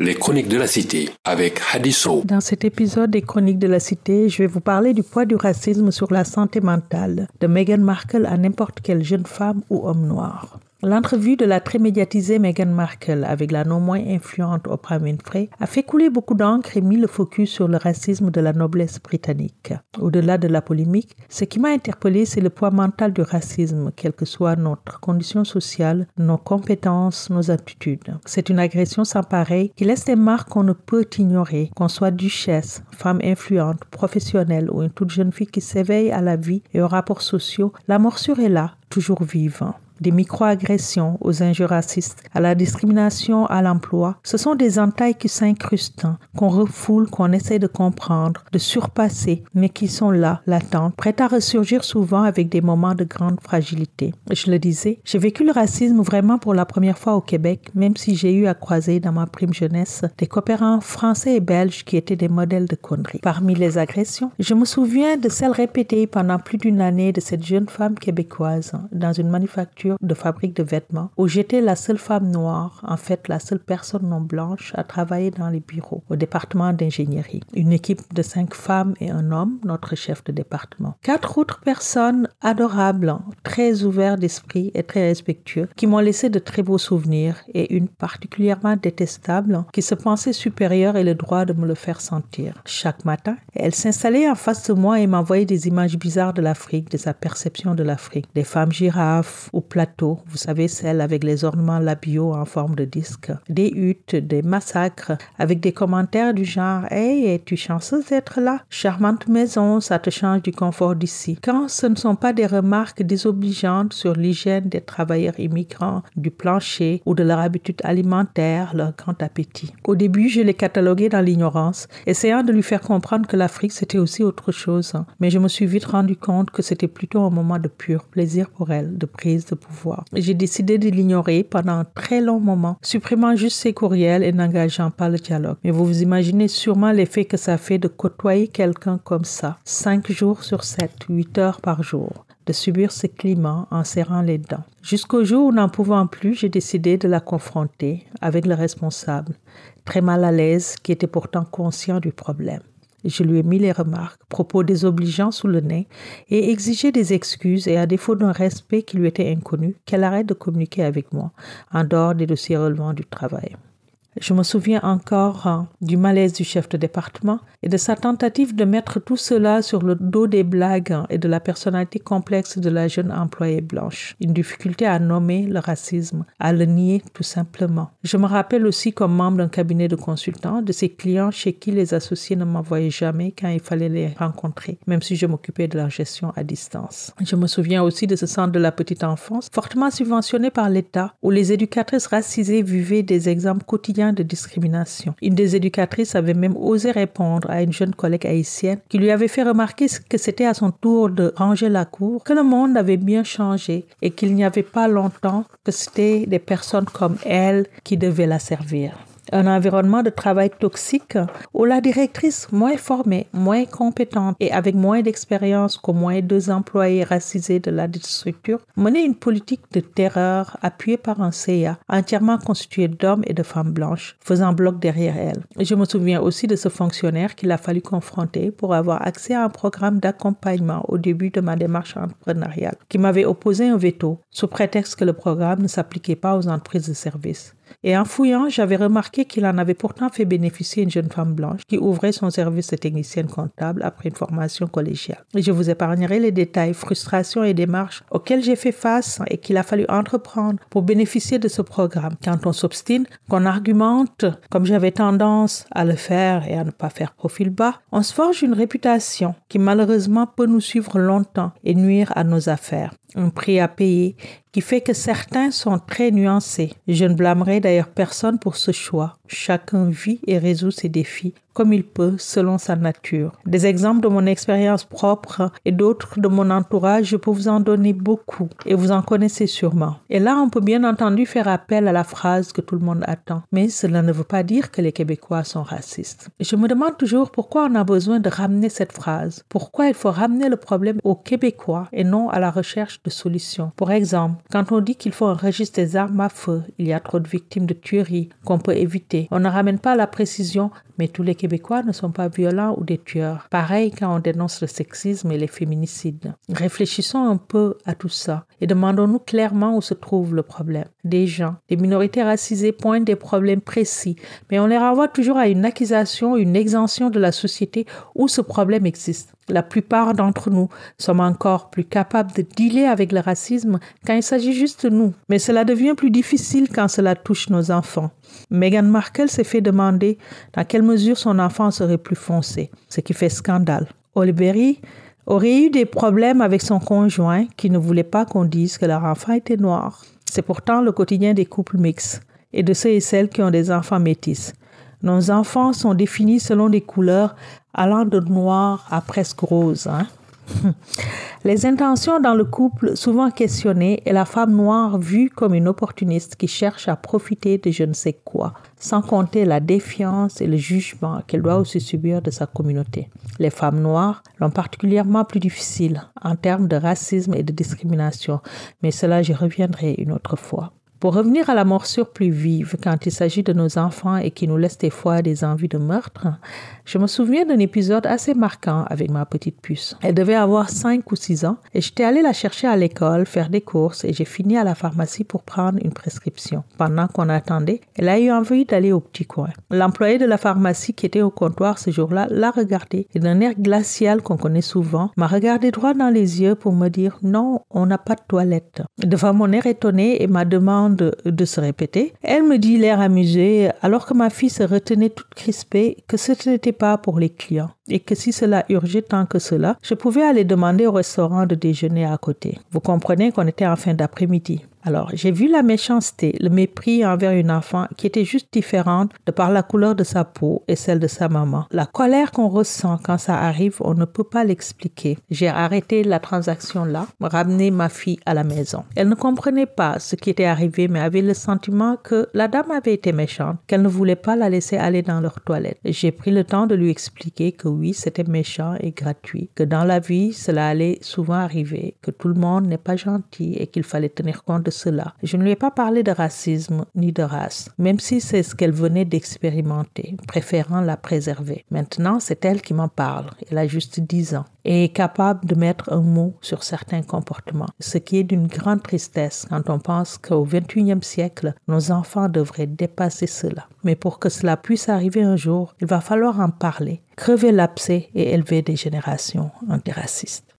Les chroniques de la cité avec Hadiso. Dans cet épisode des chroniques de la cité, je vais vous parler du poids du racisme sur la santé mentale de Meghan Markle à n'importe quelle jeune femme ou homme noir. L'entrevue de la très médiatisée Meghan Markle avec la non moins influente Oprah Winfrey a fait couler beaucoup d'encre et mis le focus sur le racisme de la noblesse britannique. Au-delà de la polémique, ce qui m'a interpellé, c'est le poids mental du racisme, quelle que soit notre condition sociale, nos compétences, nos aptitudes. C'est une agression sans pareil qui laisse des marques qu'on ne peut ignorer, qu'on soit duchesse, femme influente, professionnelle ou une toute jeune fille qui s'éveille à la vie et aux rapports sociaux. La morsure est là, toujours vivant des microagressions aux injures racistes, à la discrimination à l'emploi, ce sont des entailles qui s'incrustent, qu'on refoule, qu'on essaie de comprendre, de surpasser, mais qui sont là, latentes, prêtes à ressurgir souvent avec des moments de grande fragilité. Je le disais, j'ai vécu le racisme vraiment pour la première fois au Québec, même si j'ai eu à croiser dans ma prime jeunesse des coopérants français et belges qui étaient des modèles de conneries. Parmi les agressions, je me souviens de celles répétées pendant plus d'une année de cette jeune femme québécoise dans une manufacture de fabrique de vêtements où j'étais la seule femme noire, en fait la seule personne non blanche à travailler dans les bureaux au département d'ingénierie. Une équipe de cinq femmes et un homme, notre chef de département. Quatre autres personnes adorables, très ouvertes d'esprit et très respectueux, qui m'ont laissé de très beaux souvenirs et une particulièrement détestable qui se pensait supérieure et le droit de me le faire sentir. Chaque matin, elle s'installait en face de moi et m'envoyait des images bizarres de l'Afrique, de sa perception de l'Afrique. Des femmes girafes ou vous savez, celles avec les ornements labiaux en forme de disque, des huttes, des massacres, avec des commentaires du genre Hey, es-tu chanceuse d'être là? Charmante maison, ça te change du confort d'ici. Quand ce ne sont pas des remarques désobligeantes sur l'hygiène des travailleurs immigrants, du plancher ou de leur habitude alimentaire, leur grand appétit. Au début, je les cataloguais dans l'ignorance, essayant de lui faire comprendre que l'Afrique c'était aussi autre chose. Mais je me suis vite rendu compte que c'était plutôt un moment de pur plaisir pour elle, de prise de j'ai décidé de l'ignorer pendant un très long moment, supprimant juste ses courriels et n'engageant pas le dialogue. Mais vous vous imaginez sûrement l'effet que ça fait de côtoyer quelqu'un comme ça, cinq jours sur sept, huit heures par jour de subir ce climat en serrant les dents. Jusqu'au jour où, n'en pouvant plus, j'ai décidé de la confronter avec le responsable, très mal à l'aise, qui était pourtant conscient du problème. Je lui ai mis les remarques, propos désobligeants sous le nez, et exigé des excuses et à défaut d'un respect qui lui était inconnu, qu'elle arrête de communiquer avec moi, en dehors des dossiers relevant du travail. Je me souviens encore hein, du malaise du chef de département et de sa tentative de mettre tout cela sur le dos des blagues et de la personnalité complexe de la jeune employée blanche. Une difficulté à nommer le racisme, à le nier tout simplement. Je me rappelle aussi comme membre d'un cabinet de consultants de ces clients chez qui les associés ne m'envoyaient jamais quand il fallait les rencontrer, même si je m'occupais de leur gestion à distance. Je me souviens aussi de ce centre de la petite enfance, fortement subventionné par l'État, où les éducatrices racisées vivaient des exemples quotidiens de discrimination. Une des éducatrices avait même osé répondre à une jeune collègue haïtienne qui lui avait fait remarquer que c'était à son tour de ranger la cour, que le monde avait bien changé et qu'il n'y avait pas longtemps que c'était des personnes comme elle qui devaient la servir un environnement de travail toxique où la directrice moins formée, moins compétente et avec moins d'expérience qu'au moins deux employés racisés de la structure menait une politique de terreur appuyée par un CIA entièrement constitué d'hommes et de femmes blanches faisant bloc derrière elle. Je me souviens aussi de ce fonctionnaire qu'il a fallu confronter pour avoir accès à un programme d'accompagnement au début de ma démarche entrepreneuriale qui m'avait opposé un veto sous prétexte que le programme ne s'appliquait pas aux entreprises de services. Et en fouillant, j'avais remarqué qu'il en avait pourtant fait bénéficier une jeune femme blanche qui ouvrait son service de technicienne comptable après une formation collégiale. Je vous épargnerai les détails, frustrations et démarches auxquelles j'ai fait face et qu'il a fallu entreprendre pour bénéficier de ce programme. Quand on s'obstine, qu'on argumente, comme j'avais tendance à le faire et à ne pas faire profil bas, on se forge une réputation qui malheureusement peut nous suivre longtemps et nuire à nos affaires. Un prix à payer qui fait que certains sont très nuancés. Je ne blâmerai d'ailleurs personne pour ce choix. Chacun vit et résout ses défis comme il peut selon sa nature. Des exemples de mon expérience propre et d'autres de mon entourage, je peux vous en donner beaucoup et vous en connaissez sûrement. Et là, on peut bien entendu faire appel à la phrase que tout le monde attend. Mais cela ne veut pas dire que les Québécois sont racistes. Je me demande toujours pourquoi on a besoin de ramener cette phrase. Pourquoi il faut ramener le problème aux Québécois et non à la recherche de solutions? Pour exemple, Quand on dit qu'il faut un registre des armes à feu, il y a trop de victimes de tueries qu'on peut éviter. On ne ramène pas la précision, mais tous les Québécois ne sont pas violents ou des tueurs. Pareil quand on dénonce le sexisme et les féminicides. Réfléchissons un peu à tout ça et demandons-nous clairement où se trouve le problème. Des gens, des minorités racisées pointent des problèmes précis, mais on les renvoie toujours à une accusation, une exemption de la société où ce problème existe. La plupart d'entre nous sommes encore plus capables de dealer avec le racisme quand il s'agit juste de nous. Mais cela devient plus difficile quand cela touche nos enfants. Meghan Markle s'est fait demander dans quelle mesure son enfant serait plus foncé, ce qui fait scandale. Olberry aurait eu des problèmes avec son conjoint qui ne voulait pas qu'on dise que leur enfant était noir. C'est pourtant le quotidien des couples mixtes et de ceux et celles qui ont des enfants métis. Nos enfants sont définis selon des couleurs allant de noir à presque rose. Hein. Les intentions dans le couple souvent questionnées et la femme noire vue comme une opportuniste qui cherche à profiter de je ne sais quoi, sans compter la défiance et le jugement qu'elle doit aussi subir de sa communauté. Les femmes noires l'ont particulièrement plus difficile en termes de racisme et de discrimination, mais cela j'y reviendrai une autre fois. Pour revenir à la morsure plus vive quand il s'agit de nos enfants et qui nous laisse des fois des envies de meurtre, je me souviens d'un épisode assez marquant avec ma petite puce. Elle devait avoir 5 ou 6 ans et j'étais allée la chercher à l'école, faire des courses et j'ai fini à la pharmacie pour prendre une prescription. Pendant qu'on attendait, elle a eu envie d'aller au petit coin. L'employé de la pharmacie qui était au comptoir ce jour-là l'a regardée et d'un air glacial qu'on connaît souvent, m'a regardé droit dans les yeux pour me dire non, on n'a pas de toilette. Devant mon air étonné et ma demande de, se répéter. Elle me dit l'air amusé, alors que ma fille se retenait toute crispée, que ce n'était pas pour les clients et que si cela urgeait tant que cela, je pouvais aller demander au restaurant de déjeuner à côté. Vous comprenez qu'on était en fin d'après-midi. Alors, j'ai vu la méchanceté, le mépris envers une enfant qui était juste différente de par la couleur de sa peau et celle de sa maman. La colère qu'on ressent quand ça arrive, on ne peut pas l'expliquer. J'ai arrêté la transaction là, ramené ma fille à la maison. Elle ne comprenait pas ce qui était arrivé, mais avait le sentiment que la dame avait été méchante, qu'elle ne voulait pas la laisser aller dans leur toilette. J'ai pris le temps de lui expliquer que oui, c'était méchant et gratuit, que dans la vie, cela allait souvent arriver, que tout le monde n'est pas gentil et qu'il fallait tenir compte de Je ne lui ai pas parlé de racisme ni de race, même si c'est ce qu'elle venait d'expérimenter, préférant la préserver. Maintenant, c'est elle qui m'en parle. Elle a juste 10 ans et est capable de mettre un mot sur certains comportements, ce qui est d'une grande tristesse quand on pense qu'au 21e siècle, nos enfants devraient dépasser cela. Mais pour que cela puisse arriver un jour, il va falloir en parler, crever l'abcès et élever des générations antiracistes.